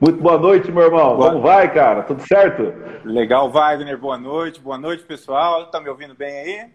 Muito boa noite, meu irmão. Boa... Como vai, cara? Tudo certo? Legal, Wagner. Boa noite. Boa noite, pessoal. Tá me ouvindo bem aí?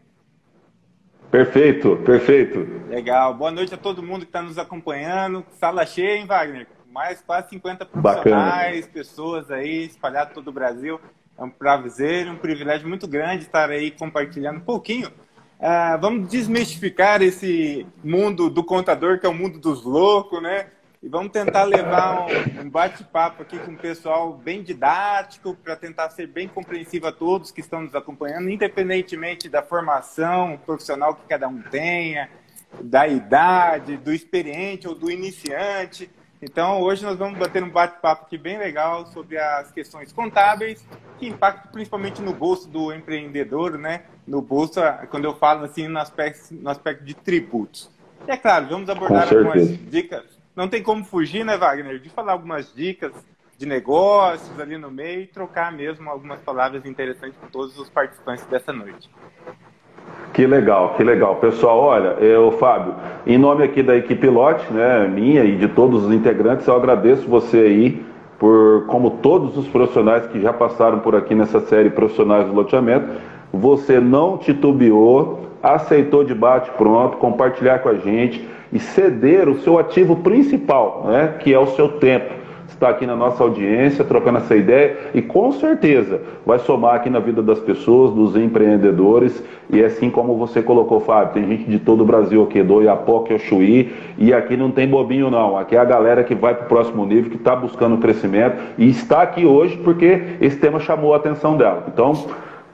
Perfeito, perfeito. Legal. Boa noite a todo mundo que está nos acompanhando. Sala cheia, hein, Wagner? Mais quase 50 profissionais, Bacana. pessoas aí espalhadas todo o Brasil. É um prazer, um privilégio muito grande estar aí compartilhando um pouquinho. Uh, vamos desmistificar esse mundo do contador, que é o mundo dos loucos, né? E vamos tentar levar um, um bate-papo aqui com o pessoal bem didático, para tentar ser bem compreensivo a todos que estão nos acompanhando, independentemente da formação profissional que cada um tenha, da idade, do experiente ou do iniciante. Então, hoje nós vamos bater um bate-papo aqui bem legal sobre as questões contábeis, que impactam principalmente no bolso do empreendedor, né? No bolso, quando eu falo assim, no aspecto, no aspecto de tributos. E é claro, vamos abordar algumas dicas não tem como fugir, né, Wagner, de falar algumas dicas de negócios ali no meio e trocar mesmo algumas palavras interessantes com todos os participantes dessa noite. Que legal, que legal. Pessoal, olha, eu, Fábio, em nome aqui da equipe Lote, né, minha e de todos os integrantes, eu agradeço você aí por, como todos os profissionais que já passaram por aqui nessa série Profissionais do Loteamento, você não titubeou, aceitou de bate pronto, compartilhar com a gente e ceder o seu ativo principal, né, que é o seu tempo. Está aqui na nossa audiência, trocando essa ideia e com certeza vai somar aqui na vida das pessoas, dos empreendedores. E é assim como você colocou, Fábio, tem gente de todo o Brasil aqui, do Iapoque ao e aqui não tem bobinho não. Aqui é a galera que vai para o próximo nível, que está buscando crescimento e está aqui hoje porque esse tema chamou a atenção dela. Então,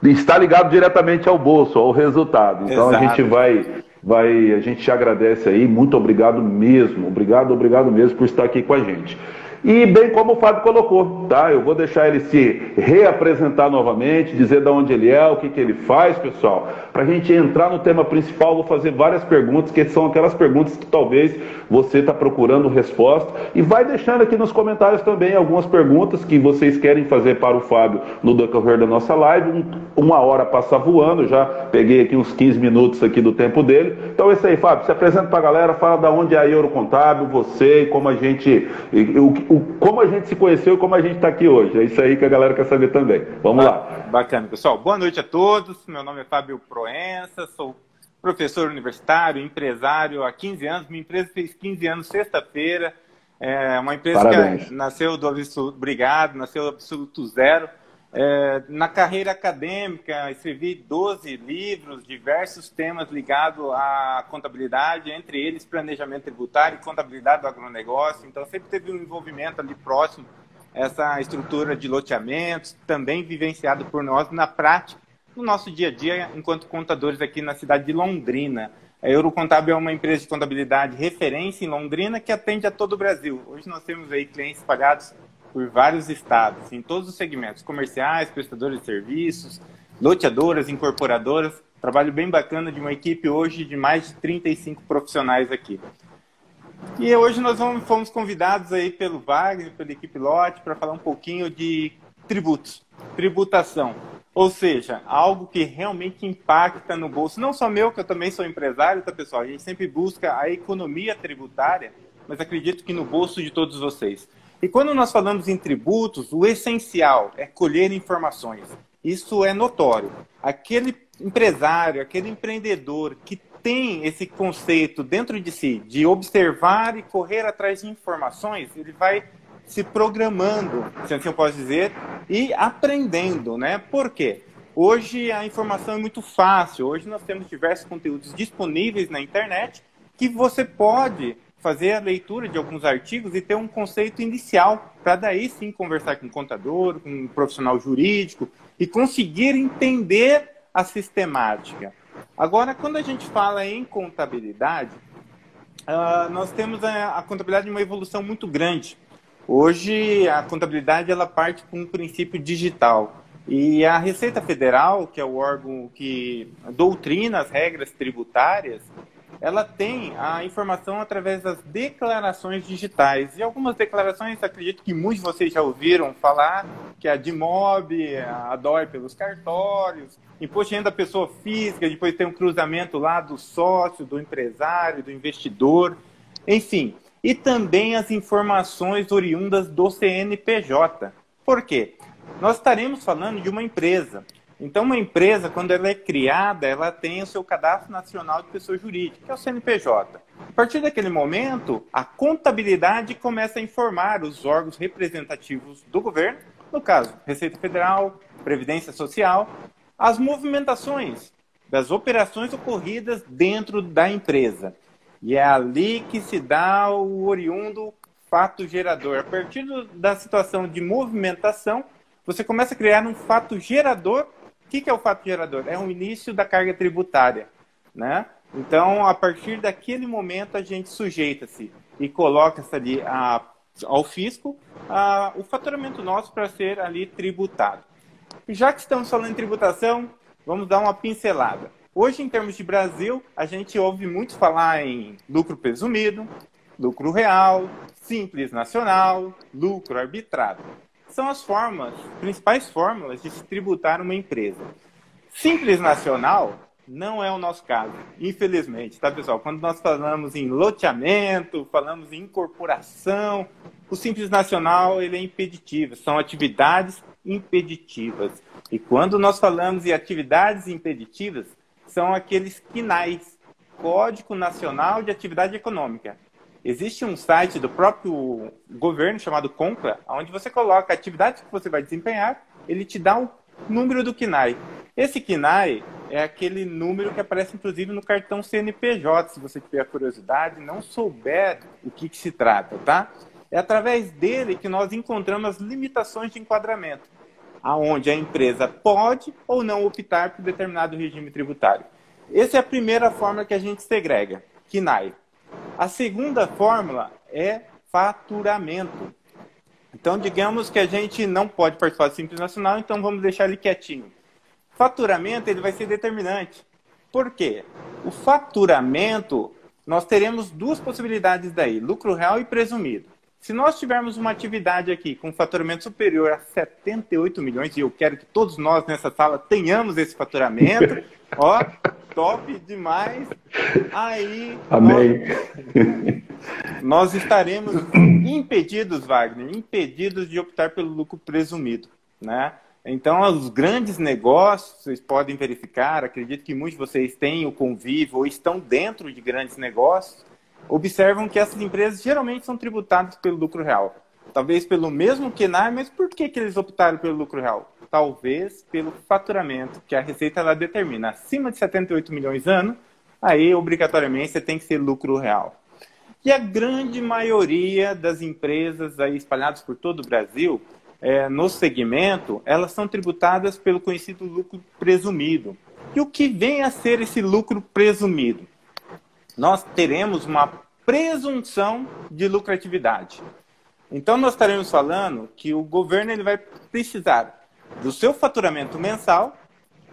está ligado diretamente ao bolso, ao resultado. Então Exato. a gente vai vai, a gente te agradece aí, muito obrigado mesmo, obrigado, obrigado mesmo por estar aqui com a gente. E bem como o Fábio colocou, tá? Eu vou deixar ele se reapresentar novamente, dizer de onde ele é, o que, que ele faz, pessoal. Para a gente entrar no tema principal, vou fazer várias perguntas, que são aquelas perguntas que talvez você está procurando resposta. E vai deixando aqui nos comentários também algumas perguntas que vocês querem fazer para o Fábio no decorrer da nossa live. uma hora passa voando, já peguei aqui uns 15 minutos aqui do tempo dele. Então é isso aí, Fábio. Se apresenta para a galera, fala da onde é a Eurocontábil, você, como a gente. O, o, como a gente se conheceu e como a gente está aqui hoje. É isso aí que a galera quer saber também. Vamos ba lá. Bacana, pessoal. Boa noite a todos. Meu nome é Fábio Proença, sou professor universitário, empresário há 15 anos. Minha empresa fez 15 anos sexta-feira. É uma empresa Parabéns. que nasceu do absoluto, obrigado, nasceu do absoluto zero. É, na carreira acadêmica, escrevi 12 livros, diversos temas ligados à contabilidade, entre eles planejamento tributário e contabilidade do agronegócio. Então, sempre teve um envolvimento ali próximo, essa estrutura de loteamentos, também vivenciado por nós na prática, no nosso dia a dia, enquanto contadores aqui na cidade de Londrina. A Eurocontábil é uma empresa de contabilidade referência em Londrina que atende a todo o Brasil. Hoje nós temos aí clientes espalhados por vários estados, em todos os segmentos, comerciais, prestadores de serviços, loteadoras, incorporadoras. Trabalho bem bacana de uma equipe hoje de mais de 35 profissionais aqui. E hoje nós vamos, fomos convidados aí pelo Wagner, pela equipe Lote, para falar um pouquinho de tributos, tributação. Ou seja, algo que realmente impacta no bolso, não só meu, que eu também sou empresário, tá pessoal? A gente sempre busca a economia tributária, mas acredito que no bolso de todos vocês. E quando nós falamos em tributos, o essencial é colher informações. Isso é notório. Aquele empresário, aquele empreendedor que tem esse conceito dentro de si de observar e correr atrás de informações, ele vai se programando, se assim eu posso dizer, e aprendendo, né? Por quê? Hoje a informação é muito fácil. Hoje nós temos diversos conteúdos disponíveis na internet que você pode fazer a leitura de alguns artigos e ter um conceito inicial, para daí sim conversar com um contador, com um profissional jurídico e conseguir entender a sistemática. Agora, quando a gente fala em contabilidade, uh, nós temos a, a contabilidade uma evolução muito grande. Hoje, a contabilidade ela parte com um princípio digital. E a Receita Federal, que é o órgão que doutrina as regras tributárias, ela tem a informação através das declarações digitais. E algumas declarações, acredito que muitos de vocês já ouviram falar, que é a DIMOB, a DOI pelos cartórios, imposto de renda da pessoa física, depois tem um cruzamento lá do sócio, do empresário, do investidor. Enfim, e também as informações oriundas do CNPJ. Por quê? Nós estaremos falando de uma empresa. Então, uma empresa, quando ela é criada, ela tem o seu cadastro nacional de pessoa jurídica, que é o CNPJ. A partir daquele momento, a contabilidade começa a informar os órgãos representativos do governo, no caso, Receita Federal, Previdência Social, as movimentações das operações ocorridas dentro da empresa. E é ali que se dá o oriundo fato gerador. A partir da situação de movimentação, você começa a criar um fato gerador. O que é o fato gerador? É o início da carga tributária. Né? Então, a partir daquele momento, a gente sujeita-se e coloca-se ali a, ao fisco a, o faturamento nosso para ser ali tributado. Já que estamos falando em tributação, vamos dar uma pincelada. Hoje, em termos de Brasil, a gente ouve muito falar em lucro presumido, lucro real, simples nacional, lucro arbitrado. São as formas, principais fórmulas de se tributar uma empresa. Simples nacional não é o nosso caso, infelizmente, tá, pessoal? Quando nós falamos em loteamento, falamos em incorporação, o Simples Nacional ele é impeditivo, são atividades impeditivas. E quando nós falamos em atividades impeditivas, são aqueles KNAIs, Código Nacional de Atividade Econômica. Existe um site do próprio governo chamado CONCLA, onde você coloca a atividade que você vai desempenhar, ele te dá o número do KNAI. Esse KNAI é aquele número que aparece inclusive no cartão CNPJ, se você tiver curiosidade, não souber o que, que se trata, tá? É através dele que nós encontramos as limitações de enquadramento aonde a empresa pode ou não optar por determinado regime tributário. Essa é a primeira fórmula que a gente segrega, KNAI. A segunda fórmula é faturamento. Então, digamos que a gente não pode participar do Simples Nacional, então vamos deixar ele quietinho. Faturamento ele vai ser determinante. Por quê? O faturamento, nós teremos duas possibilidades daí, lucro real e presumido. Se nós tivermos uma atividade aqui com faturamento superior a 78 milhões, e eu quero que todos nós nessa sala tenhamos esse faturamento, ó, top demais. Aí. Amém. Nós, nós estaremos impedidos, Wagner, impedidos de optar pelo lucro presumido, né? Então, os grandes negócios, vocês podem verificar, acredito que muitos de vocês têm o convívio ou estão dentro de grandes negócios, observam que essas empresas geralmente são tributadas pelo lucro real. Talvez pelo mesmo QNAR, mas por que, que eles optaram pelo lucro real? Talvez pelo faturamento, que a Receita ela determina. Acima de 78 milhões ano, aí obrigatoriamente você tem que ser lucro real. E a grande maioria das empresas aí espalhadas por todo o Brasil, é, no segmento, elas são tributadas pelo conhecido lucro presumido. E o que vem a ser esse lucro presumido? Nós teremos uma presunção de lucratividade. Então, nós estaremos falando que o governo ele vai precisar do seu faturamento mensal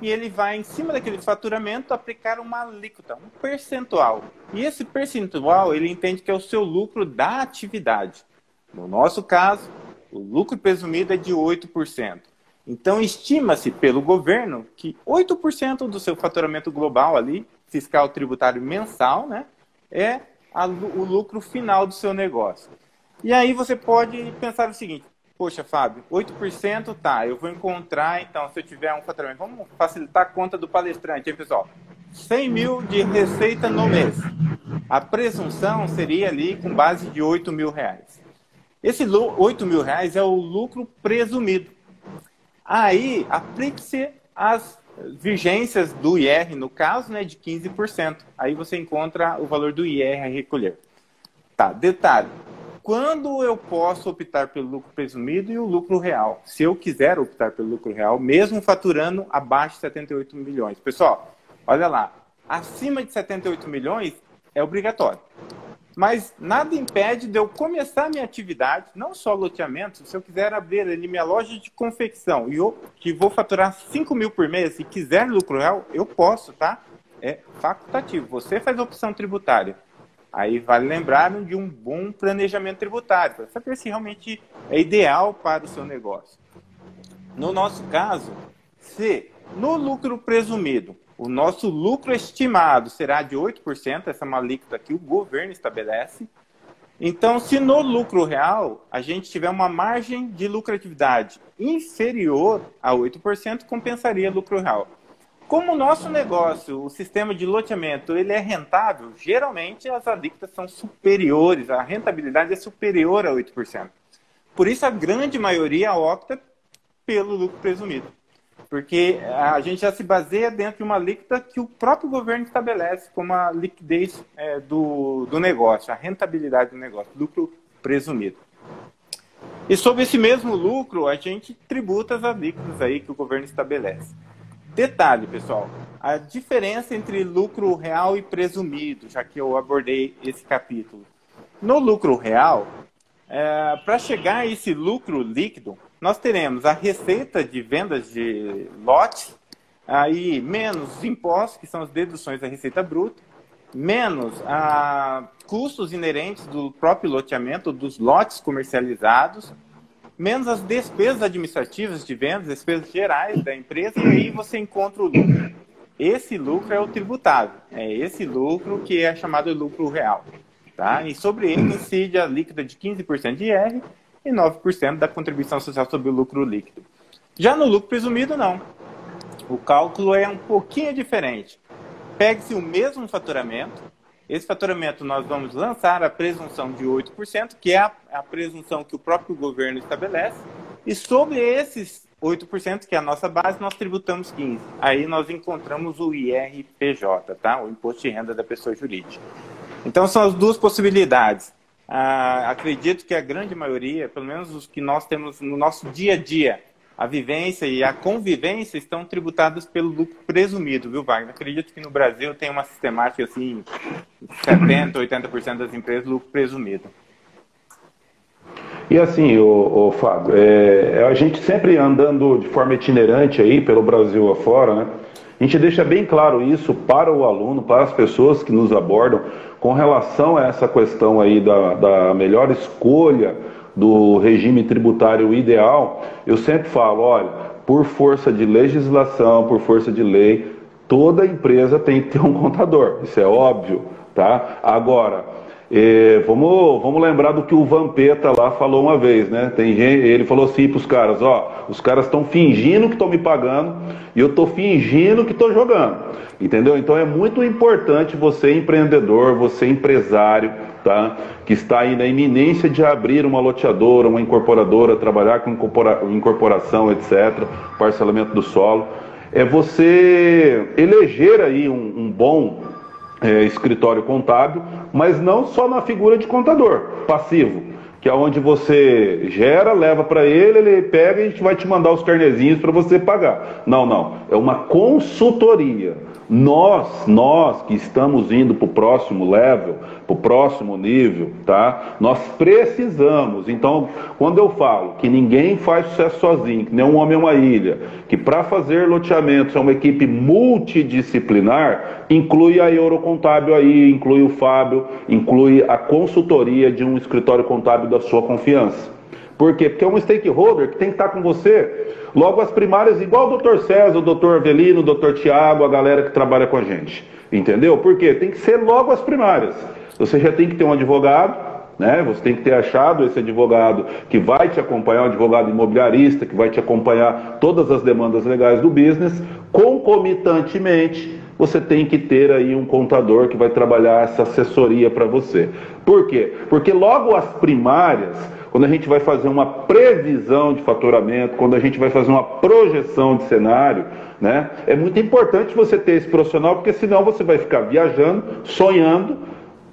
e ele vai, em cima daquele faturamento, aplicar uma alíquota, um percentual. E esse percentual, ele entende que é o seu lucro da atividade. No nosso caso, o lucro presumido é de 8%. Então, estima-se pelo governo que 8% do seu faturamento global ali fiscal tributário mensal, né? É a, o lucro final do seu negócio. E aí você pode pensar o seguinte: poxa, Fábio, 8% tá, eu vou encontrar, então, se eu tiver um faturamento, vamos facilitar a conta do palestrante, hein, pessoal? 100 mil de receita no mês. A presunção seria ali com base de 8 mil reais. Esse 8 mil reais é o lucro presumido. Aí, aplique-se as vigências do IR, no caso, né, de 15%. Aí você encontra o valor do IR a recolher. Tá, detalhe. Quando eu posso optar pelo lucro presumido e o lucro real? Se eu quiser optar pelo lucro real, mesmo faturando abaixo de 78 milhões. Pessoal, olha lá. Acima de 78 milhões é obrigatório. Mas nada impede de eu começar minha atividade, não só loteamento, se eu quiser abrir ali minha loja de confecção e eu que vou faturar 5 mil por mês e quiser lucro real, eu posso, tá? É facultativo. Você faz a opção tributária. Aí vale lembrar de um bom planejamento tributário, para saber se realmente é ideal para o seu negócio. No nosso caso, se no lucro presumido o nosso lucro estimado será de 8%, essa é uma alíquota que o governo estabelece. Então, se no lucro real a gente tiver uma margem de lucratividade inferior a 8%, compensaria lucro real. Como o nosso negócio, o sistema de loteamento, ele é rentável, geralmente as alíquotas são superiores, a rentabilidade é superior a 8%. Por isso a grande maioria opta pelo lucro presumido. Porque a gente já se baseia dentro de uma alíquota que o próprio governo estabelece como a liquidez é, do, do negócio, a rentabilidade do negócio, lucro presumido. E sobre esse mesmo lucro, a gente tributa as alíquotas aí que o governo estabelece. Detalhe, pessoal, a diferença entre lucro real e presumido, já que eu abordei esse capítulo. No lucro real, é, para chegar a esse lucro líquido, nós teremos a receita de vendas de lotes, aí menos impostos, que são as deduções da receita bruta, menos a custos inerentes do próprio loteamento, dos lotes comercializados, menos as despesas administrativas de vendas, despesas gerais da empresa, e aí você encontra o lucro. Esse lucro é o tributável, é esse lucro que é chamado lucro real. Tá? E sobre ele incide a líquida de 15% de IR e 9% da contribuição social sobre o lucro líquido. Já no lucro presumido, não. O cálculo é um pouquinho diferente. Pegue-se o mesmo faturamento. Esse faturamento nós vamos lançar a presunção de 8%, que é a, a presunção que o próprio governo estabelece. E sobre esses 8%, que é a nossa base, nós tributamos 15%. Aí nós encontramos o IRPJ, tá? o Imposto de Renda da Pessoa Jurídica. Então são as duas possibilidades. Ah, acredito que a grande maioria, pelo menos os que nós temos no nosso dia a dia, a vivência e a convivência estão tributadas pelo lucro presumido, viu, Wagner? Acredito que no Brasil tem uma sistemática assim, 70%, 80% das empresas lucro presumido. E assim, o, Fábio, é, a gente sempre andando de forma itinerante aí pelo Brasil afora, né? A gente deixa bem claro isso para o aluno, para as pessoas que nos abordam, com relação a essa questão aí da, da melhor escolha do regime tributário ideal, eu sempre falo, olha, por força de legislação, por força de lei, toda empresa tem que ter um contador, isso é óbvio, tá? Agora, vamos, vamos lembrar do que o Vampeta lá falou uma vez, né? Tem gente, ele falou assim para os caras, ó, os caras estão fingindo que estão me pagando e eu estou fingindo que estou jogando, entendeu? Então é muito importante você empreendedor, você empresário, tá? Que está aí na iminência de abrir uma loteadora, uma incorporadora, trabalhar com incorporação, etc., parcelamento do solo, é você eleger aí um, um bom é, escritório contábil, mas não só na figura de contador passivo, que é onde você gera, leva para ele, ele pega e a gente vai te mandar os carnezinhos para você pagar. Não, não, é uma consultoria. Nós, nós que estamos indo para o próximo level, para o próximo nível, tá? Nós precisamos. Então, quando eu falo que ninguém faz sucesso sozinho, que nem um homem é uma ilha, que para fazer loteamentos é uma equipe multidisciplinar, inclui a Eurocontábil aí, inclui o Fábio, inclui a consultoria de um escritório contábil da sua confiança. Por quê? Porque é um stakeholder que tem que estar com você. Logo as primárias, igual o Dr. César, o Dr. Avelino, o Dr. Tiago, a galera que trabalha com a gente. Entendeu? Por quê? Tem que ser logo as primárias. Você já tem que ter um advogado, né? Você tem que ter achado esse advogado que vai te acompanhar, um advogado imobiliarista, que vai te acompanhar todas as demandas legais do business. Concomitantemente, você tem que ter aí um contador que vai trabalhar essa assessoria para você. Por quê? Porque logo as primárias quando a gente vai fazer uma previsão de faturamento, quando a gente vai fazer uma projeção de cenário, né? É muito importante você ter esse profissional, porque senão você vai ficar viajando, sonhando,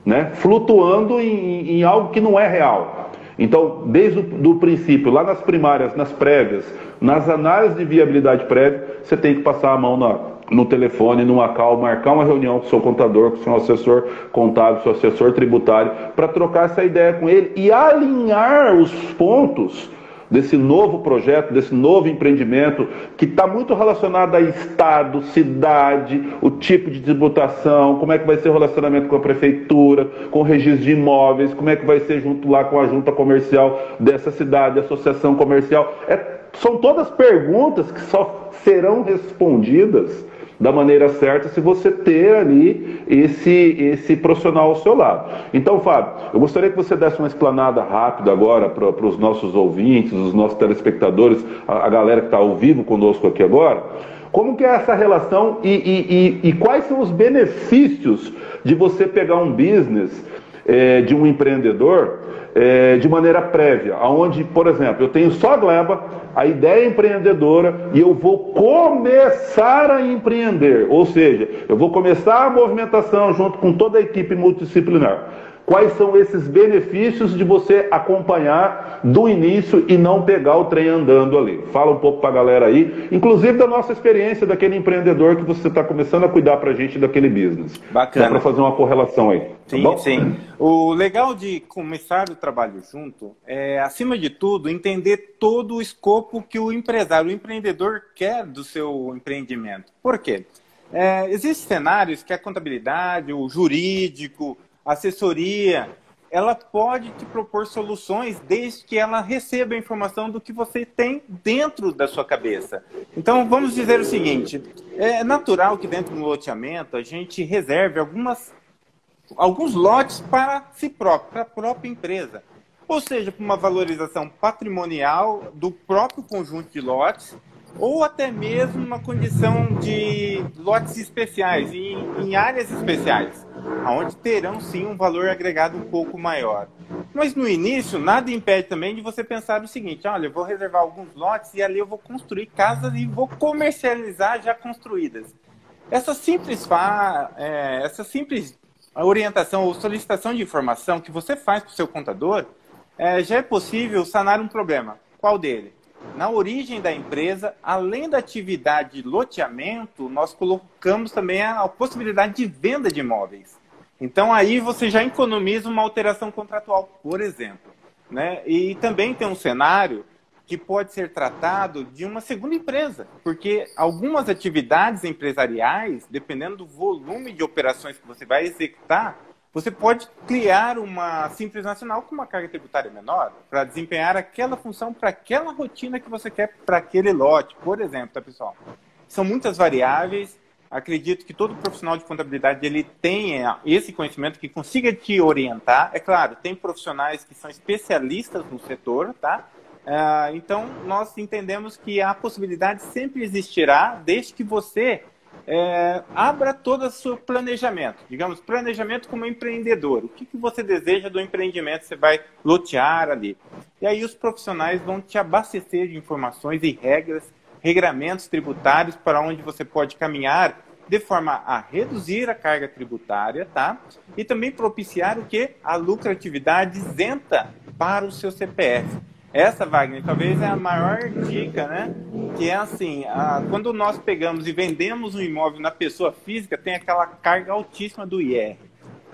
né? Flutuando em, em algo que não é real. Então, desde o princípio, lá nas primárias, nas prévias, nas análises de viabilidade prévia, você tem que passar a mão na, no telefone, numa call, marcar uma reunião com o seu contador, com o seu assessor contábil, seu assessor tributário, para trocar essa ideia com ele e alinhar os pontos desse novo projeto, desse novo empreendimento, que está muito relacionado a estado, cidade, o tipo de tributação, como é que vai ser o relacionamento com a prefeitura, com o registro de imóveis, como é que vai ser junto lá com a junta comercial dessa cidade, associação comercial. É, são todas perguntas que só serão respondidas da maneira certa se você ter ali esse, esse profissional ao seu lado. Então, Fábio, eu gostaria que você desse uma explanada rápida agora para os nossos ouvintes, os nossos telespectadores, a, a galera que está ao vivo conosco aqui agora. Como que é essa relação e, e, e, e quais são os benefícios de você pegar um business é, de um empreendedor é, de maneira prévia, aonde, por exemplo, eu tenho só a gleba, a ideia é empreendedora e eu vou começar a empreender, ou seja, eu vou começar a movimentação junto com toda a equipe multidisciplinar. Quais são esses benefícios de você acompanhar do início e não pegar o trem andando ali? Fala um pouco para a galera aí, inclusive da nossa experiência daquele empreendedor que você está começando a cuidar para a gente daquele business. Bacana. Para fazer uma correlação aí. Tá sim, tá sim. O legal de começar o trabalho junto é, acima de tudo, entender todo o escopo que o empresário, o empreendedor quer do seu empreendimento. Por quê? É, existem cenários que a contabilidade, o jurídico, assessoria, ela pode te propor soluções desde que ela receba a informação do que você tem dentro da sua cabeça. Então, vamos dizer o seguinte: é natural que dentro do loteamento a gente reserve algumas, alguns lotes para si próprio, para a própria empresa. Ou seja, para uma valorização patrimonial do próprio conjunto de lotes ou até mesmo uma condição de lotes especiais, em, em áreas especiais, onde terão sim um valor agregado um pouco maior. Mas no início, nada impede também de você pensar o seguinte: olha, eu vou reservar alguns lotes e ali eu vou construir casas e vou comercializar já construídas. Essa simples, fa... é, essa simples orientação ou solicitação de informação que você faz para o seu contador é, já é possível sanar um problema. Qual dele? Na origem da empresa, além da atividade de loteamento, nós colocamos também a, possibilidade de venda de imóveis. Então aí você já economiza uma alteração contratual, por exemplo. Né? E também tem um cenário que pode ser tratado de uma segunda empresa, porque algumas atividades empresariais, dependendo do volume de operações que você vai executar, você pode criar uma simples nacional com uma carga tributária menor para desempenhar aquela função para aquela rotina que você quer para aquele lote, por exemplo, tá, pessoal? São muitas variáveis. Acredito que todo profissional de contabilidade ele tenha esse conhecimento que consiga te orientar. É claro, tem profissionais que são especialistas no setor, tá? Uh, então, nós entendemos que a possibilidade sempre existirá, desde que você é, abra todo o seu planejamento. Digamos, planejamento como empreendedor. O que, que você deseja do empreendimento você vai lotear ali? E aí os profissionais vão te abastecer de informações e regras, regramentos tributários para onde você pode caminhar de forma a reduzir a carga tributária, tá? E também propiciar o que? A lucratividade isenta para o seu CPF. Essa, Wagner, talvez é a maior dica, né? Que é assim, a, quando nós pegamos e vendemos um imóvel na pessoa física, tem aquela carga altíssima do IR.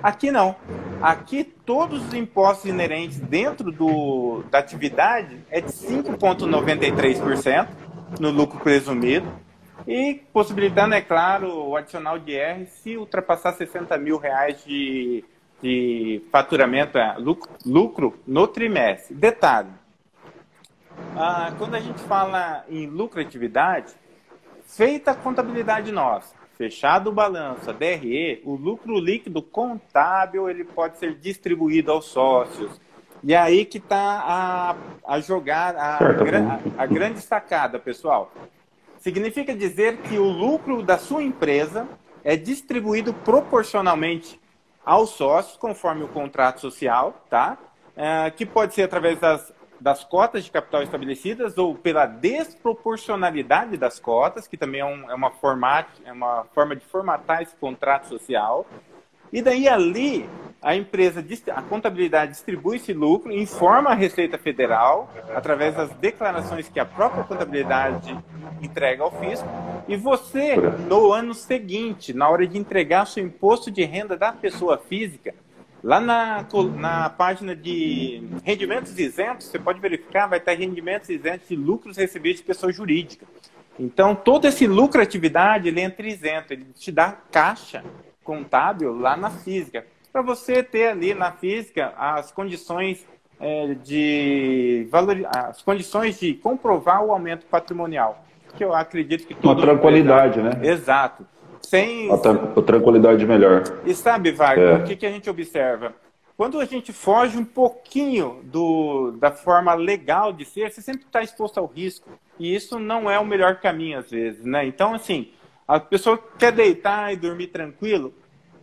Aqui não. Aqui todos os impostos inerentes dentro do, da atividade é de 5,93% no lucro presumido e possibilitando, é claro, o adicional de IR se ultrapassar 60 mil reais de, de faturamento, é, lucro, lucro no trimestre. Detalhe, ah, quando a gente fala em lucratividade, feita a contabilidade nossa, fechado o balanço, a DRE, o lucro líquido contábil ele pode ser distribuído aos sócios. E aí que está a, a jogar a, a, a grande sacada, pessoal. Significa dizer que o lucro da sua empresa é distribuído proporcionalmente aos sócios, conforme o contrato social, tá? É, que pode ser através das das cotas de capital estabelecidas ou pela desproporcionalidade das cotas, que também é, um, é, uma, format, é uma forma de formatar esse contrato social. E daí ali a empresa, a contabilidade distribui esse lucro, informa a Receita Federal através das declarações que a própria contabilidade entrega ao fisco. E você, no ano seguinte, na hora de entregar seu imposto de renda da pessoa física, Lá na, na página de rendimentos isentos, você pode verificar, vai estar rendimentos isentos de lucros recebidos de pessoa jurídica. Então, todo esse lucratividade, ele entra isento, ele te dá caixa contábil lá na física, para você ter ali na física as condições é, de valor, as condições de comprovar o aumento patrimonial. que eu acredito que Uma tranquilidade, né? Exato. Sem... Uma tranquilidade melhor. E sabe, Wagner, é. o que, que a gente observa? Quando a gente foge um pouquinho do, da forma legal de ser, você sempre está exposto ao risco. E isso não é o melhor caminho, às vezes, né? Então, assim, a pessoa quer deitar e dormir tranquilo,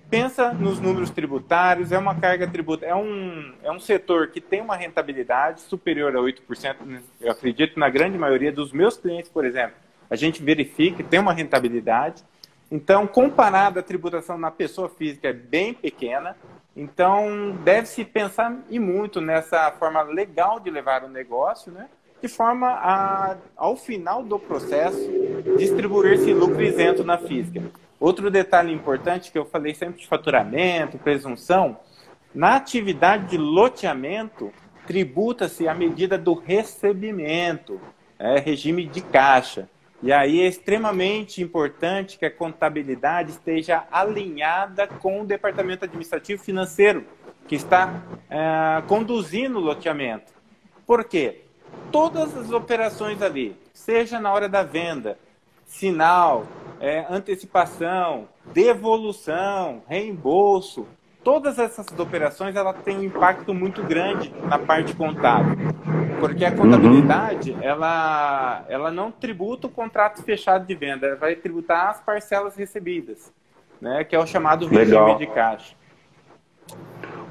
pensa nos números tributários, é uma carga tributária, é um, é um setor que tem uma rentabilidade superior a 8%, eu acredito na grande maioria dos meus clientes, por exemplo, a gente verifica que tem uma rentabilidade, então, comparado à tributação na pessoa física é bem pequena, então, deve-se pensar e muito nessa forma legal de levar o negócio, né? de forma a, ao final do processo, distribuir esse lucro isento na física. Outro detalhe importante que eu falei sempre de faturamento, presunção, na atividade de loteamento, tributa-se a medida do recebimento, é, regime de caixa. E aí é extremamente importante que a contabilidade esteja alinhada com o departamento administrativo financeiro, que está é, conduzindo o loteamento. Por quê? Todas as operações ali, seja na hora da venda, sinal, é, antecipação, devolução, reembolso, todas essas operações ela tem um impacto muito grande na parte contábil. Porque a contabilidade, uhum. ela, ela não tributa o contrato fechado de venda, ela vai tributar as parcelas recebidas, né, que é o chamado regime Legal. de caixa.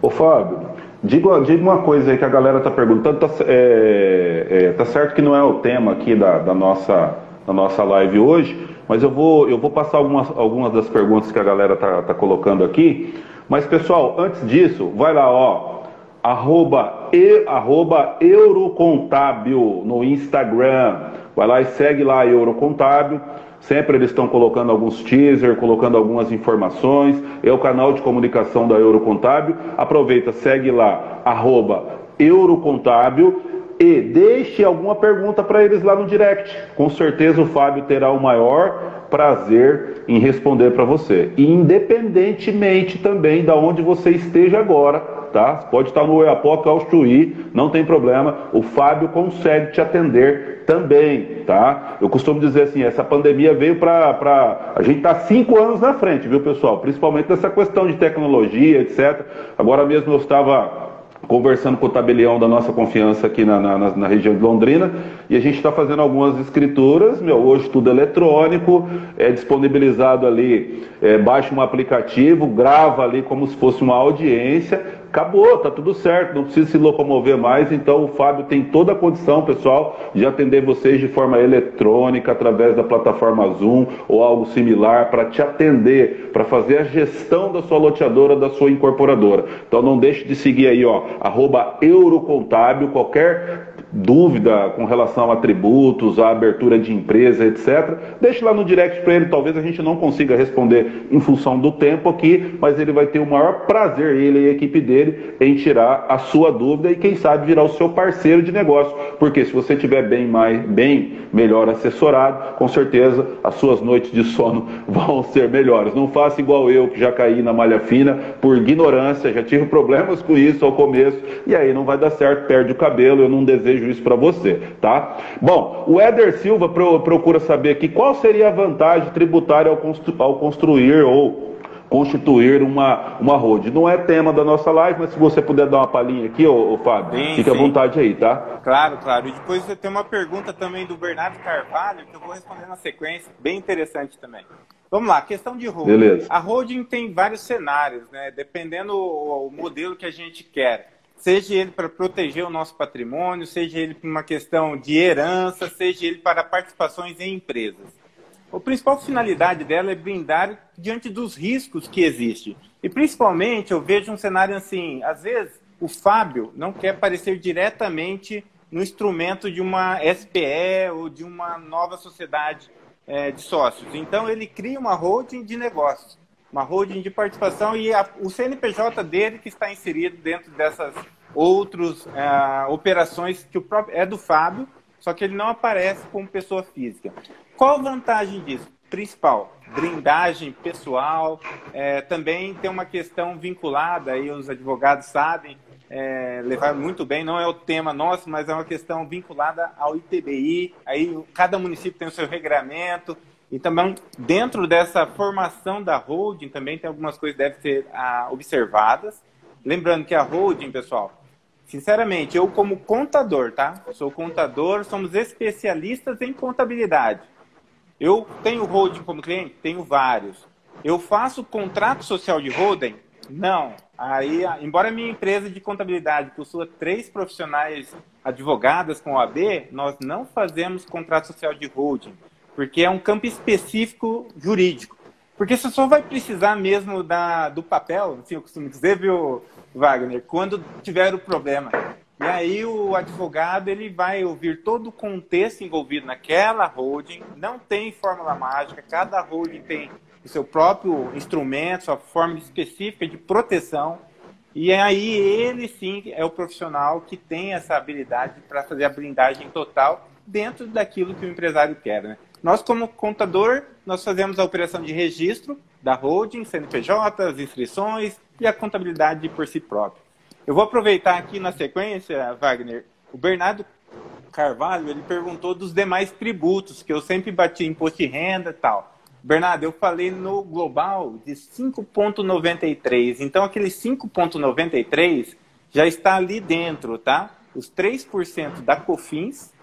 Ô Fábio, diga, diga uma coisa aí que a galera está perguntando, tá, é, é, tá, certo que não é o tema aqui da, da, nossa, da nossa live hoje, mas eu vou, eu vou passar algumas, algumas das perguntas que a galera está tá colocando aqui. Mas, pessoal, antes disso, vai lá, ó. Arroba, e, arroba Eurocontábil no Instagram. Vai lá e segue lá Eurocontábil. Sempre eles estão colocando alguns teaser, colocando algumas informações. É o canal de comunicação da Eurocontábil. Aproveita, segue lá, arroba Eurocontábil e deixe alguma pergunta para eles lá no direct. Com certeza o Fábio terá o maior prazer em responder para você, independentemente também da onde você esteja agora, tá? Pode estar no Oiapoque, ao Chuí, não tem problema. O Fábio consegue te atender também, tá? Eu costumo dizer assim, essa pandemia veio para a gente tá cinco anos na frente, viu, pessoal? Principalmente nessa questão de tecnologia, etc. Agora mesmo eu estava conversando com o tabelião da nossa confiança aqui na, na, na região de Londrina e a gente está fazendo algumas escrituras, meu, hoje tudo eletrônico, é disponibilizado ali, é, baixa um aplicativo, grava ali como se fosse uma audiência, acabou, tá tudo certo, não precisa se locomover mais, então o Fábio tem toda a condição, pessoal, de atender vocês de forma eletrônica, através da plataforma Zoom ou algo similar, para te atender, para fazer a gestão da sua loteadora, da sua incorporadora. Então não deixe de seguir aí, ó, arroba Eurocontábil, qualquer dúvida com relação a tributos, a abertura de empresa, etc., deixe lá no direct para ele. Talvez a gente não consiga responder em função do tempo aqui, mas ele vai ter o maior prazer, ele e a equipe dele, em tirar a sua dúvida e, quem sabe, virar o seu parceiro de negócio. Porque se você estiver bem, mais, bem melhor assessorado, com certeza as suas noites de sono vão ser melhores. Não faça igual eu, que já caí na malha fina por ignorância, já tive problemas com isso ao começo, e aí não vai dar certo, perde o cabelo. Eu não desejo isso para você, tá? Bom, o Éder Silva procura saber aqui qual seria a vantagem tributária ao, constru ao construir ou constituir uma, uma road. Não é tema da nossa live, mas se você puder dar uma palhinha aqui, ô, ô Fábio, sim, fique sim. à vontade aí, tá? Claro, claro. E depois você tem uma pergunta também do Bernardo Carvalho, que eu vou responder na sequência, bem interessante também. Vamos lá, questão de holding. Beleza. A holding tem vários cenários, né? Dependendo o modelo que a gente quer seja ele para proteger o nosso patrimônio, seja ele por uma questão de herança, seja ele para participações em empresas. A principal finalidade dela é blindar diante dos riscos que existem. E principalmente eu vejo um cenário assim, às vezes o Fábio não quer aparecer diretamente no instrumento de uma SPE ou de uma nova sociedade é, de sócios. Então ele cria uma holding de negócios uma holding de participação e a, o CNPJ dele que está inserido dentro dessas outras é, operações que o próprio, é do Fábio, só que ele não aparece como pessoa física. Qual a vantagem disso? Principal, blindagem pessoal, é, também tem uma questão vinculada, aí os advogados sabem, é, levar muito bem. Não é o tema nosso, mas é uma questão vinculada ao ITBI. Aí cada município tem o seu regramento. E também dentro dessa formação da holding também tem algumas coisas que devem ser ah, observadas. Lembrando que a holding, pessoal, sinceramente, eu como contador, tá? Sou contador, somos especialistas em contabilidade. Eu tenho holding como cliente? Tenho vários. Eu faço contrato social de holding? Não. Aí, embora a minha empresa de contabilidade possua três profissionais advogadas com OAB, nós não fazemos contrato social de holding, porque é um campo específico jurídico. Porque você só vai precisar mesmo da, do papel, assim eu costumo dizer, viu, Wagner, quando tiver o problema. E aí o advogado ele vai ouvir todo o contexto envolvido naquela holding, não tem fórmula mágica, cada holding tem o seu próprio instrumento, sua forma específica de proteção. E aí ele sim é o profissional que tem essa habilidade para fazer a blindagem total dentro daquilo que o empresário quer. Né? Nós, como contador, nós fazemos a operação de registro da holding, CNPJ, as inscrições e a contabilidade por si próprio. Eu vou aproveitar aqui na sequência, Wagner, o Bernardo Carvalho, ele perguntou dos demais tributos, que eu sempre bati imposto de renda e tal. Bernardo, eu falei no global de 5,93. Então, aquele 5,93 já está ali dentro, tá? Os 3% da COFINS,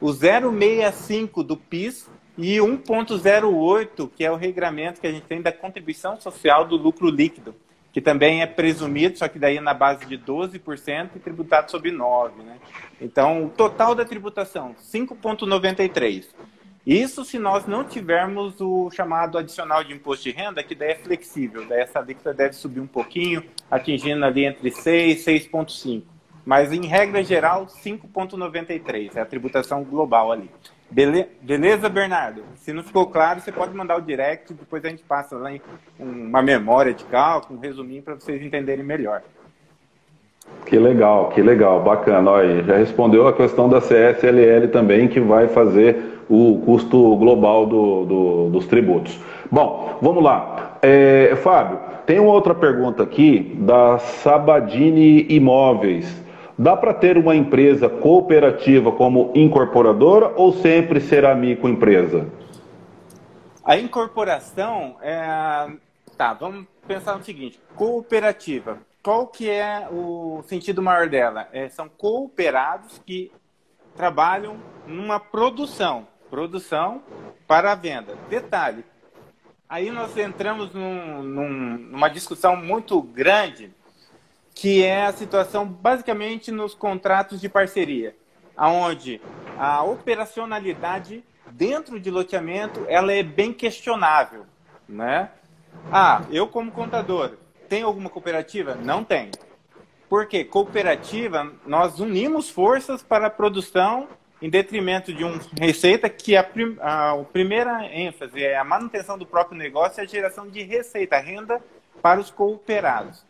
o 0,65 do PIS e 1,08, que é o regramento que a gente tem da contribuição social do lucro líquido que também é presumido, só que daí é na base de 12% e tributado sobre 9%. Né? Então, o total da tributação, 5,93%. Isso se nós não tivermos o chamado adicional de imposto de renda, que daí é flexível, daí essa alíquota deve subir um pouquinho, atingindo ali entre 6 e 6,5. Mas, em regra geral, 5,93 é a tributação global ali. Bele... Beleza, Bernardo? Se não ficou claro, você pode mandar o direct, depois a gente passa lá em uma memória de cálculo, um resuminho para vocês entenderem melhor. Que legal, que legal, bacana. Olha, já respondeu a questão da CSLL também, que vai fazer o custo global do, do, dos tributos. Bom, vamos lá. É, Fábio, tem uma outra pergunta aqui da Sabadini Imóveis. Dá para ter uma empresa cooperativa como incorporadora ou sempre será microempresa? A incorporação é. Tá, vamos pensar no seguinte: cooperativa. Qual que é o sentido maior dela? É, são cooperados que trabalham numa produção, produção para a venda. Detalhe, aí nós entramos num, num, numa discussão muito grande que é a situação basicamente nos contratos de parceria, aonde a operacionalidade dentro de loteamento ela é bem questionável, né? Ah, eu como contador, tenho alguma cooperativa? Não tem. Porque cooperativa, nós unimos forças para a produção em detrimento de uma receita que a, prim a, a primeira ênfase é a manutenção do próprio negócio e a geração de receita, renda para os cooperados.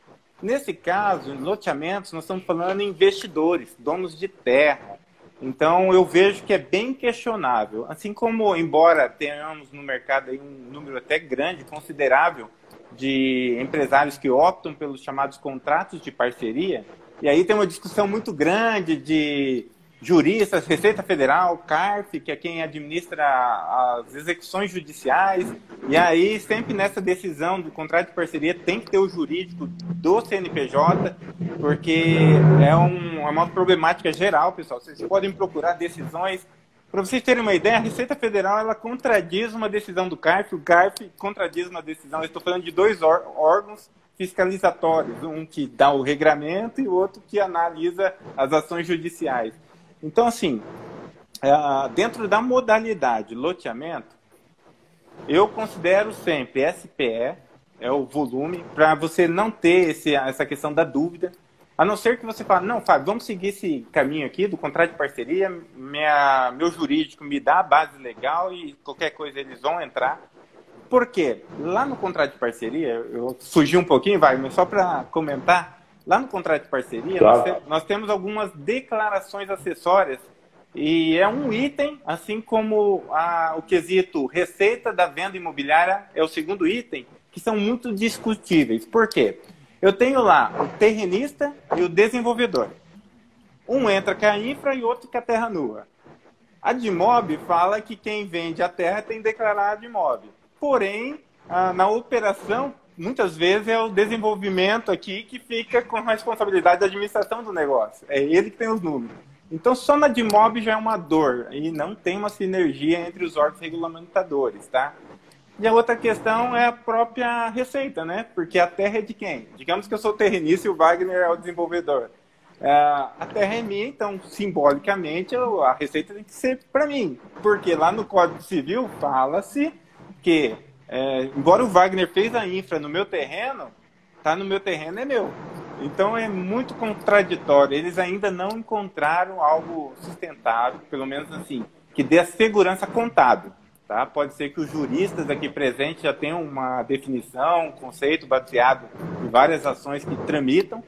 Nesse caso, em loteamentos, nós estamos falando em investidores, donos de terra. Então, eu vejo que é bem questionável. Assim como, embora tenhamos no mercado um número até grande, considerável, de empresários que optam pelos chamados contratos de parceria, e aí tem uma discussão muito grande de juristas, Receita Federal, CARF, que é quem administra as execuções judiciais. E aí, sempre nessa decisão do contrato de parceria, tem que ter o jurídico do CNPJ, porque é, um, é uma problemática geral, pessoal. Vocês podem procurar decisões. Para vocês terem uma ideia, a Receita Federal ela contradiz uma decisão do CARF, o CARF contradiz uma decisão. Eu estou falando de dois órgãos fiscalizatórios, um que dá o regramento e outro que analisa as ações judiciais. Então, assim, é, dentro da modalidade loteamento, eu considero sempre SPE, é o volume, para você não ter esse, essa questão da dúvida. A não ser que você fale, não, Fábio, vamos seguir esse caminho aqui do contrato de parceria, minha, meu jurídico me dá a base legal e qualquer coisa eles vão entrar. Por quê? Lá no contrato de parceria, eu fugi um pouquinho, vai, mas só para comentar, Lá no contrato de parceria, nós, te, nós, temos algumas declarações acessórias e é um item, assim como a, o quesito receita da venda imobiliária é o segundo item, que são muito discutíveis. Por quê? Eu tenho lá o terrenista e o desenvolvedor. Um entra com a infra e outro com a terra nua. A DIMOB fala que quem vende a terra tem que declarar a DIMOB. Porém, na operação, muitas vezes é o desenvolvimento aqui que fica com a responsabilidade da administração do negócio. É ele que tem os números. Então, só na DIMOB já é uma dor e não tem uma sinergia entre os órgãos regulamentadores, tá? E a outra questão é a própria receita, né? Porque a terra é de quem? Digamos que eu sou terrenista e o Wagner é o desenvolvedor. É, a terra é minha, então, simbolicamente, a receita tem que ser para mim. Porque lá no Código Civil fala-se que é, embora o Wagner fez a infra no meu terreno, tá no meu terreno é meu. Então é muito contraditório. Eles ainda não encontraram algo sustentável, pelo menos assim, que dê a segurança contábil. Tá? Pode ser que os juristas aqui presentes já tenham uma definição, um conceito baseado em várias ações que tramitam,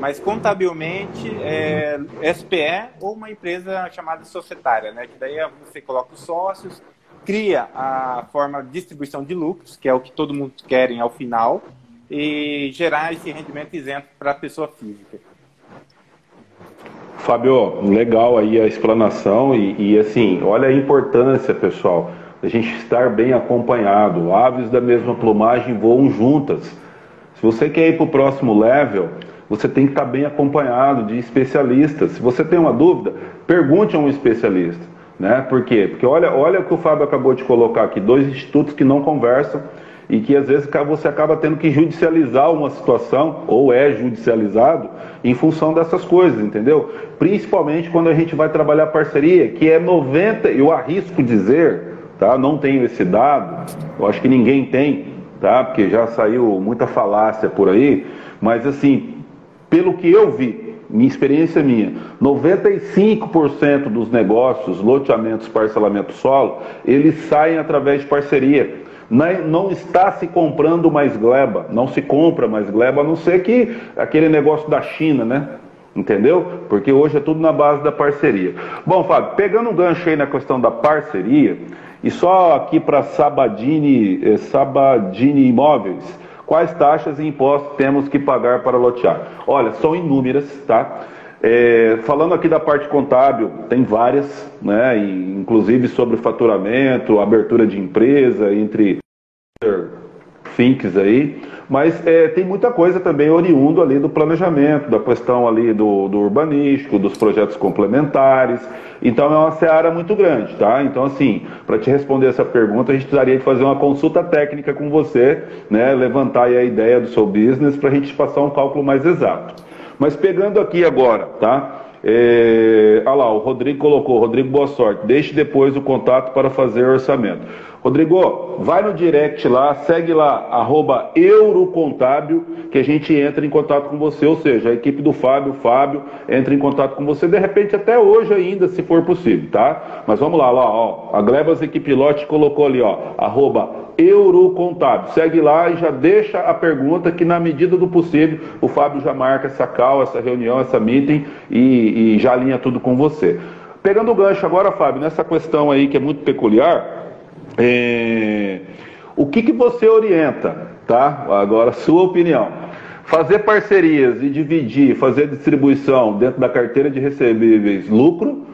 mas contabilmente é SPE ou uma empresa chamada societária, né? que daí você coloca os sócios, cria a forma de distribuição de lucros, que é o que todo mundo quer ao final, e gerar esse rendimento isento para a pessoa física. Fábio, legal aí a explanação e, e, assim, olha a importância, pessoal, a gente estar bem acompanhado. Aves da mesma plumagem voam juntas. Se você quer ir para o próximo level, você tem que estar bem acompanhado de especialistas. Se você tem uma dúvida, pergunte a um especialista. Né? Por quê? Porque olha, olha o que o Fábio acabou de colocar aqui, dois institutos que não conversam e que às vezes você acaba tendo que judicializar uma situação, ou é judicializado, em função dessas coisas, entendeu? Principalmente quando a gente vai trabalhar parceria, que é 90, eu arrisco dizer, tá? Não tenho esse dado, eu acho que ninguém tem, tá? Porque já saiu muita falácia por aí, mas assim, pelo que eu vi, minha experiência minha, 95% dos negócios, loteamentos, parcelamento solo, eles saem através de parceria. Não está se comprando mais gleba, não se compra mais gleba, a não ser que aquele negócio da China, né? Entendeu? Porque hoje é tudo na base da parceria. Bom, Fábio, pegando um gancho aí na questão da parceria, e só aqui para Sabadini, eh, Sabadini Imóveis, Quais taxas e impostos temos que pagar para lotear? Olha, são inúmeras, tá? É, falando aqui da parte contábil, tem várias, né? Inclusive sobre faturamento, abertura de empresa, entre finks aí. Mas é, tem muita coisa também oriundo ali do planejamento, da questão ali do, do urbanístico, dos projetos complementares. Então é uma seara muito grande, tá? Então, assim, para te responder essa pergunta, a gente precisaria de fazer uma consulta técnica com você, né? Levantar a ideia do seu business para a gente passar um cálculo mais exato. Mas pegando aqui agora, tá? É... Lá, o Rodrigo colocou, Rodrigo, boa sorte. Deixe depois o contato para fazer orçamento. Rodrigo, vai no direct lá, segue lá, arroba Eurocontábil, que a gente entra em contato com você, ou seja, a equipe do Fábio, Fábio, entra em contato com você, de repente até hoje ainda, se for possível, tá? Mas vamos lá, lá, ó, a Glebas Equipe Lote colocou ali, ó, arroba Eurocontábil. Segue lá e já deixa a pergunta que na medida do possível o Fábio já marca essa call, essa reunião, essa meeting e, e já alinha tudo com você. Pegando o gancho agora, Fábio, nessa questão aí que é muito peculiar, é... O que, que você orienta, tá? Agora, sua opinião. Fazer parcerias e dividir, fazer distribuição dentro da carteira de recebíveis lucro,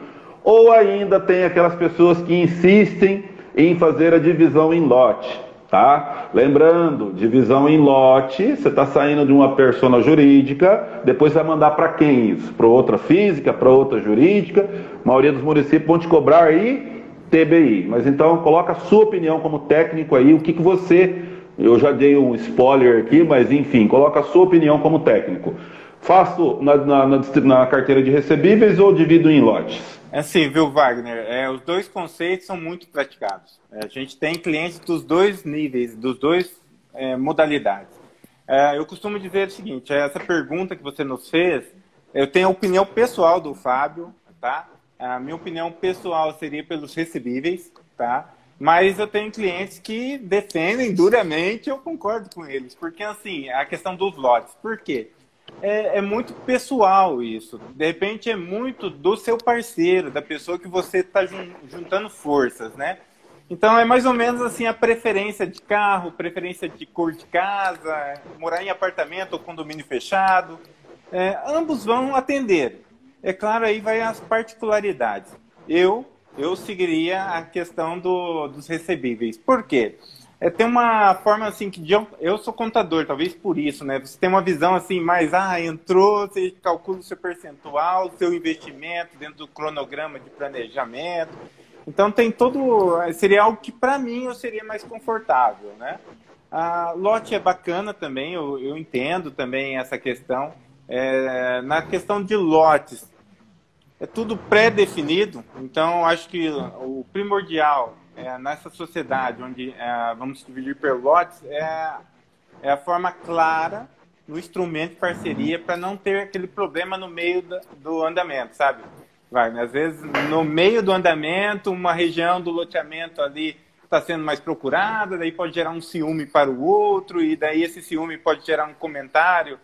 ou ainda tem aquelas pessoas que insistem em fazer a divisão em lote, tá? Lembrando, divisão em lote, você está saindo de uma persona jurídica, depois vai mandar para quem isso? Para outra física, para outra jurídica. A maioria dos municípios vão te cobrar aí TBI. Mas então coloca a sua opinião como técnico aí, o que, que você. Eu já dei um spoiler aqui, mas enfim, coloca a sua opinião como técnico. Faço na, na, na, na carteira de recebíveis ou divido em lotes? É assim, viu, Wagner? É, os dois conceitos são muito praticados. É, a gente tem clientes dos dois níveis, dos dois é, modalidades. É, eu costumo dizer o seguinte: essa pergunta que você nos fez, eu tenho a opinião pessoal do Fábio, tá? A minha opinião pessoal seria pelos recebíveis, tá? Mas eu tenho clientes que defendem duramente, eu concordo com eles, porque assim, a questão dos lotes. Por quê? É, é, muito pessoal isso. De repente é muito do seu parceiro, da pessoa que você está juntando forças, né? Então é mais ou menos assim a preferência de carro, preferência de cor de casa, morar em apartamento ou condomínio fechado. É, ambos vão atender. É claro, aí vai as particularidades. Eu eu seguiria a questão do, dos recebíveis. Por quê? É, tem uma forma assim que eu, eu sou contador, talvez por isso, né? Você tem uma visão assim mais, ah, entrou, você calcula o seu percentual, o seu investimento dentro do cronograma de planejamento. Então tem todo, seria algo que para mim eu seria mais confortável, né? A lote é bacana também, eu, eu entendo também essa questão. É, na questão de lotes, é tudo pré-definido, então acho que o primordial é, nessa sociedade onde é, vamos dividir por lotes é, é, a forma clara no instrumento de parceria para não ter aquele problema no meio do, do andamento, sabe? Vai, né? às vezes no meio do andamento, uma região do loteamento ali está sendo mais procurada, daí pode gerar um ciúme para o outro, e daí esse ciúme pode gerar um comentário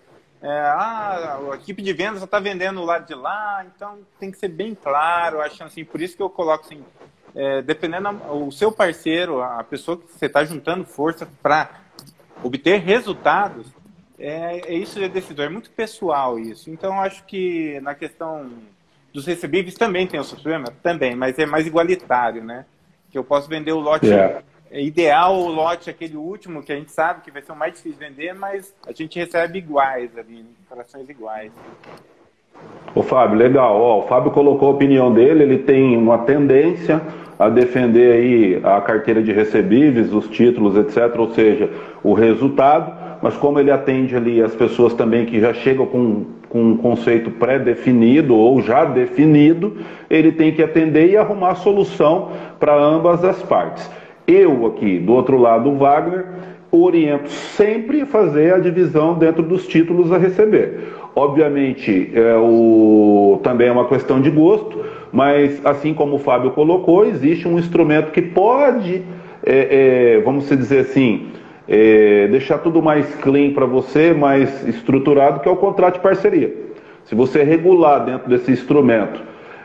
é, ah, a equipe de vendas está vendendo o lado de lá, então tem que ser bem claro, acho assim, por isso que eu coloco assim, é, dependendo o seu parceiro, a pessoa que você está juntando força para obter resultados, é, é isso é decidor, é muito pessoal isso. Então acho que na questão dos recebíveis também tem o seu problema, também, mas é mais igualitário, né? Que eu posso vender o lote yeah. É ideal o lote, aquele último, que a gente sabe que vai ser o mais difícil de vender, mas a gente recebe iguais ali, frações iguais. O Fábio, legal. Ó, o Fábio colocou a opinião dele, ele tem uma tendência a defender aí a carteira de recebíveis, os títulos, etc., ou seja, o resultado, mas como ele atende ali as pessoas também que já chegam com, com um conceito pré-definido ou já definido, ele tem que atender e arrumar solução para ambas as partes. Eu aqui, do outro lado, o Wagner, oriento sempre a fazer a divisão dentro dos títulos a receber. Obviamente, é, o, também é uma questão de gosto, mas assim como o Fábio colocou, existe um instrumento que pode, é, é, vamos dizer assim, é, deixar tudo mais clean para você, mais estruturado, que é o contrato de parceria. Se você regular dentro desse instrumento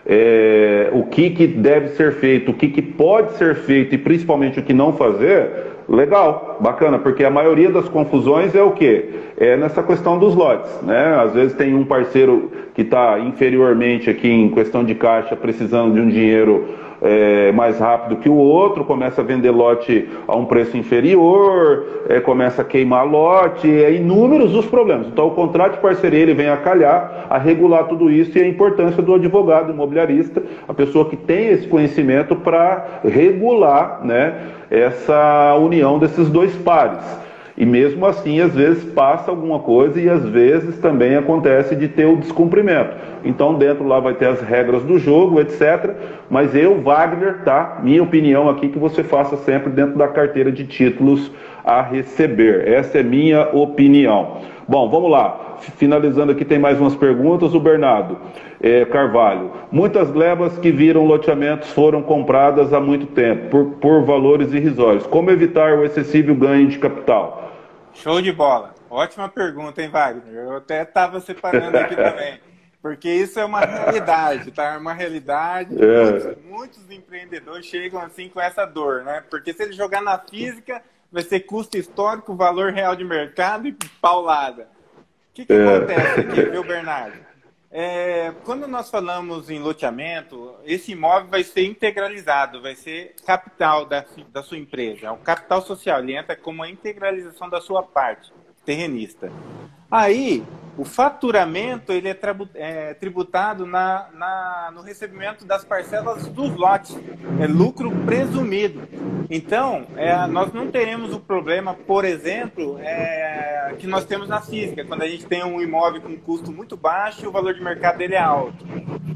é, o que, que deve ser feito, o que, que pode ser feito e principalmente o que não fazer, legal, bacana, porque a maioria das confusões é o que? É nessa questão dos lotes, né? Às vezes tem um parceiro que está inferiormente aqui em questão de caixa precisando de um dinheiro é, mais rápido que o outro, começa a vender lote a um preço inferior, é, começa a queimar lote, é inúmeros os problemas. Então o contrato de parceria ele vem a calhar, a regular tudo isso e a importância do advogado imobiliarista, a pessoa que tem esse conhecimento para regular né, essa união desses dois pares. E mesmo assim, às vezes passa alguma coisa e às vezes também acontece de ter o descumprimento. Então, dentro lá vai ter as regras do jogo, etc. Mas eu, Wagner, tá? Minha opinião aqui que você faça sempre dentro da carteira de títulos a receber. Essa é minha opinião. Bom, vamos lá. Finalizando aqui, tem mais umas perguntas. O Bernardo é, Carvalho. Muitas glebas que viram loteamentos foram compradas há muito tempo, por, por valores irrisórios. Como evitar o excessivo ganho de capital? Show de bola. Ótima pergunta, hein, Wagner? Eu até estava separando aqui também. Porque isso é uma realidade, tá? É uma realidade. É. Muitos, muitos, empreendedores chegam assim com essa dor, né? Porque se ele jogar na física, vai ser custo histórico, valor real de mercado e paulada. O que, que é. acontece aqui, viu, Bernardo? É, quando nós falamos em loteamento, esse imóvel vai ser integralizado, vai ser capital da, da sua empresa. O capital social, ele entra como a integralização da sua parte, terrenista. Aí, o faturamento ele é, é tributado na, na, no recebimento das parcelas dos lotes, é lucro presumido. Então, é, nós não teremos o problema, por exemplo, é, que nós temos na física, quando a gente tem um imóvel com custo muito baixo e o valor de mercado dele é alto.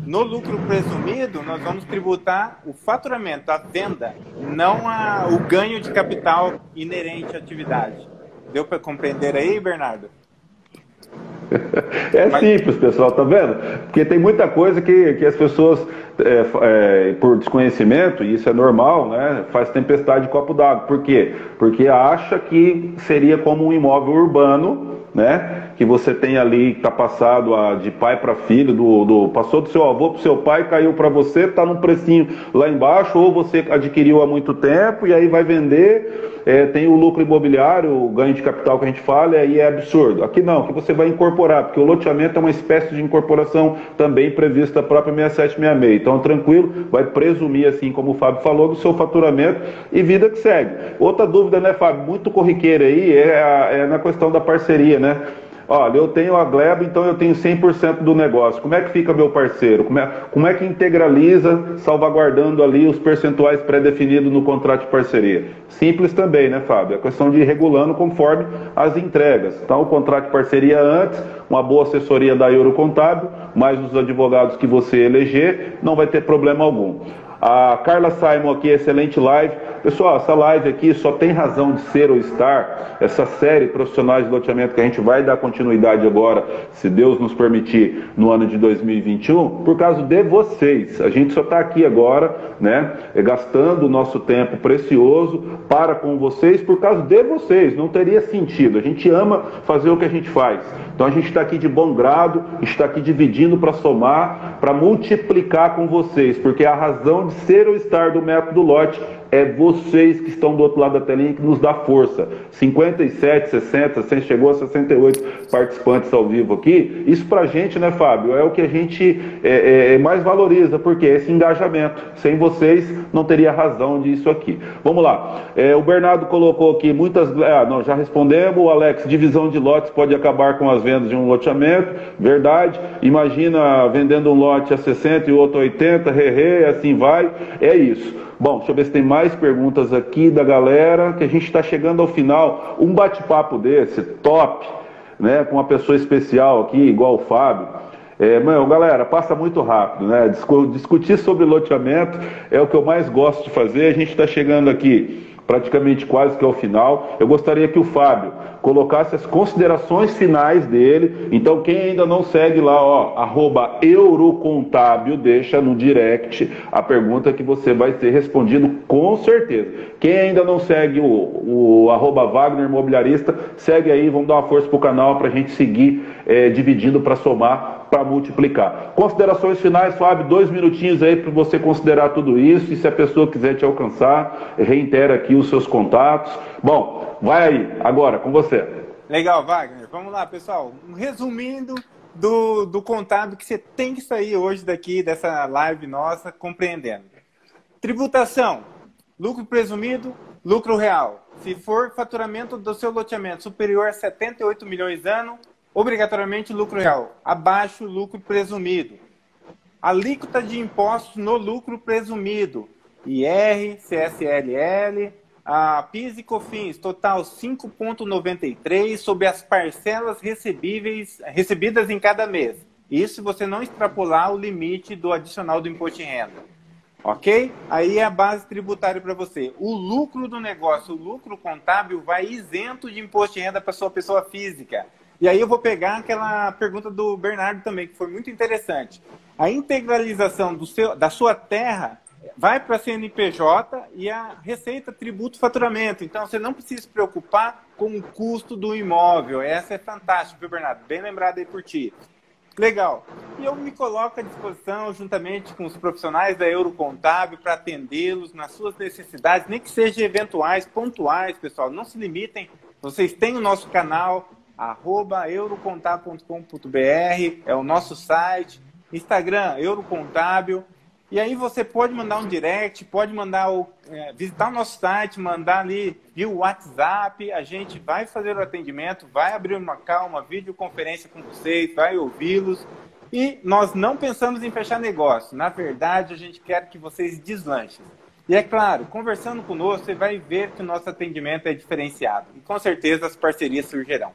No lucro presumido, nós vamos tributar o faturamento, a venda, não a, o ganho de capital inerente à atividade. Deu para compreender aí, Bernardo? É simples, pessoal, tá vendo? Porque tem muita coisa que, que as pessoas, é, é, por desconhecimento, e isso é normal, né? Faz tempestade de copo d'água. Por quê? Porque acha que seria como um imóvel urbano, né? Que você tem ali, que está passado a, de pai para filho, do, do, passou do seu avô para o seu pai, caiu para você, está num precinho lá embaixo, ou você adquiriu há muito tempo e aí vai vender é, tem o lucro imobiliário, o ganho de capital que a gente fala, e aí é absurdo. Aqui não, que você vai incorporar, porque o loteamento é uma espécie de incorporação também prevista a própria 6766. Então, tranquilo, vai presumir, assim como o Fábio falou, do seu faturamento e vida que segue. Outra dúvida, né, Fábio, muito corriqueira aí, é, a, é na questão da parceria, né? Olha, eu tenho a Gleba, então eu tenho 100% do negócio. Como é que fica meu parceiro? Como é, como é que integraliza, salvaguardando ali os percentuais pré-definidos no contrato de parceria? Simples também, né, Fábio? É questão de ir regulando conforme as entregas. Então, o contrato de parceria antes, uma boa assessoria da Euro Contábil, mais os advogados que você eleger, não vai ter problema algum. A Carla Simon aqui, excelente live. Pessoal, essa live aqui só tem razão de ser ou estar, essa série Profissionais de Loteamento que a gente vai dar continuidade agora, se Deus nos permitir, no ano de 2021, por causa de vocês. A gente só está aqui agora, né, gastando o nosso tempo precioso para com vocês, por causa de vocês. Não teria sentido. A gente ama fazer o que a gente faz. Então a gente está aqui de bom grado, está aqui dividindo para somar, para multiplicar com vocês, porque a razão de ser ou estar do método lote é vocês que estão do outro lado da telinha que nos dá força. 57, 60, 100, chegou a 68 participantes ao vivo aqui. Isso pra gente, né, Fábio, é o que a gente é, é, é mais valoriza, porque é esse engajamento. Sem vocês, não teria razão disso aqui. Vamos lá. É, o Bernardo colocou aqui muitas. Ah, não, já respondemos. O Alex, divisão de lotes pode acabar com as vendas de um loteamento. Verdade. Imagina vendendo um lote a 60 e outro a 80, re, assim vai. É isso. Bom, deixa eu ver se tem mais perguntas aqui da galera, que a gente está chegando ao final. Um bate-papo desse, top, né, com uma pessoa especial aqui, igual o Fábio. É, meu, galera, passa muito rápido, né? Discutir sobre loteamento é o que eu mais gosto de fazer. A gente está chegando aqui praticamente quase que ao final. Eu gostaria que o Fábio colocasse as considerações finais dele. Então, quem ainda não segue lá, ó, arroba Eurocontábil, deixa no direct a pergunta que você vai ser respondido com certeza. Quem ainda não segue o, o arroba Wagner Imobiliarista, segue aí, vamos dar uma força pro canal para a gente seguir é, dividindo para somar para multiplicar. Considerações finais, Fábio, dois minutinhos aí para você considerar tudo isso e se a pessoa quiser te alcançar, reitera aqui os seus contatos. Bom, vai aí, agora, com você. Legal, Wagner. Vamos lá, pessoal. Resumindo do, do contábil que você tem que sair hoje daqui, dessa live nossa, compreendendo. Tributação, lucro presumido, lucro real. Se for faturamento do seu loteamento superior a 78 milhões ano, obrigatoriamente lucro real, abaixo lucro presumido. Alíquota de impostos no lucro presumido, IR, CSLL, a PIS e COFINS, total 5,93 sobre as parcelas recebíveis, recebidas em cada mês. Isso se você não extrapolar o limite do adicional do imposto de renda. Ok? Aí é a base tributária para você. O lucro do negócio, o lucro contábil, vai isento de imposto de renda para sua pessoa física. E aí eu vou pegar aquela pergunta do Bernardo também, que foi muito interessante. A integralização seu, da sua terra vai para a CNPJ e a receita tributo faturamento. Então você não precisa se preocupar com o custo do imóvel. Essa é fantástica, viu, Bernardo? Bem lembrado aí por ti. Legal. E eu me coloco à disposição, juntamente com os profissionais da Eurocontábil, para atendê-los nas suas necessidades, nem que sejam eventuais, pontuais, pessoal. Não se limitem. Vocês têm o nosso canal, arroba eurocontábil.com.br, é o nosso site, Instagram, Eurocontábil. E aí você pode mandar um direct, pode mandar o, é, visitar o nosso site, mandar ali via WhatsApp, a gente vai fazer o atendimento, vai abrir uma calma, videoconferência com vocês, vai ouvi-los. E nós não pensamos em fechar negócio. Na verdade, a gente quer que vocês deslanchem. E é claro, conversando conosco, você vai ver que o nosso atendimento é diferenciado. E com certeza as parcerias surgirão.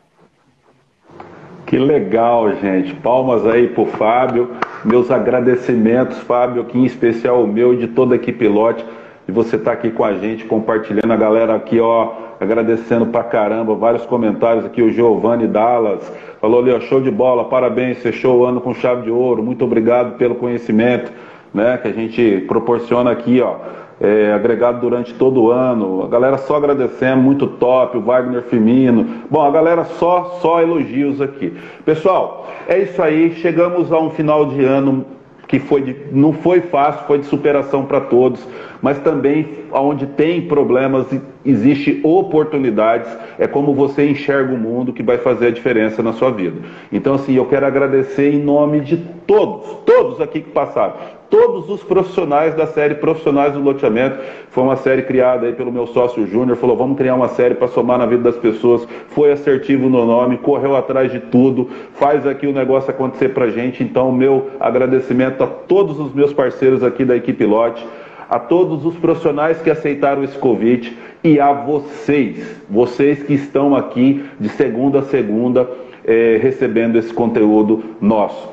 Que legal, gente. Palmas aí pro Fábio. Meus agradecimentos, Fábio, aqui em especial o meu e de toda a equipe Lote, de você tá aqui com a gente, compartilhando a galera aqui, ó, agradecendo pra caramba, vários comentários aqui, o Giovanni Dallas falou ali, ó, show de bola, parabéns, fechou o ano com chave de ouro, muito obrigado pelo conhecimento, né, que a gente proporciona aqui, ó. É, agregado durante todo o ano. A galera só agradecendo, muito top, o Wagner Firmino. Bom, a galera só, só elogios aqui. Pessoal, é isso aí. Chegamos a um final de ano que foi de, não foi fácil, foi de superação para todos, mas também onde tem problemas existe oportunidades, é como você enxerga o mundo que vai fazer a diferença na sua vida. Então assim, eu quero agradecer em nome de todos, todos aqui que passaram, todos os profissionais da série Profissionais do Loteamento. Foi uma série criada aí pelo meu sócio Júnior, falou: "Vamos criar uma série para somar na vida das pessoas". Foi assertivo no nome, correu atrás de tudo, faz aqui o negócio acontecer pra gente. Então, meu agradecimento a todos os meus parceiros aqui da equipe Lote, a todos os profissionais que aceitaram esse convite e a vocês, vocês que estão aqui de segunda a segunda, eh, recebendo esse conteúdo nosso.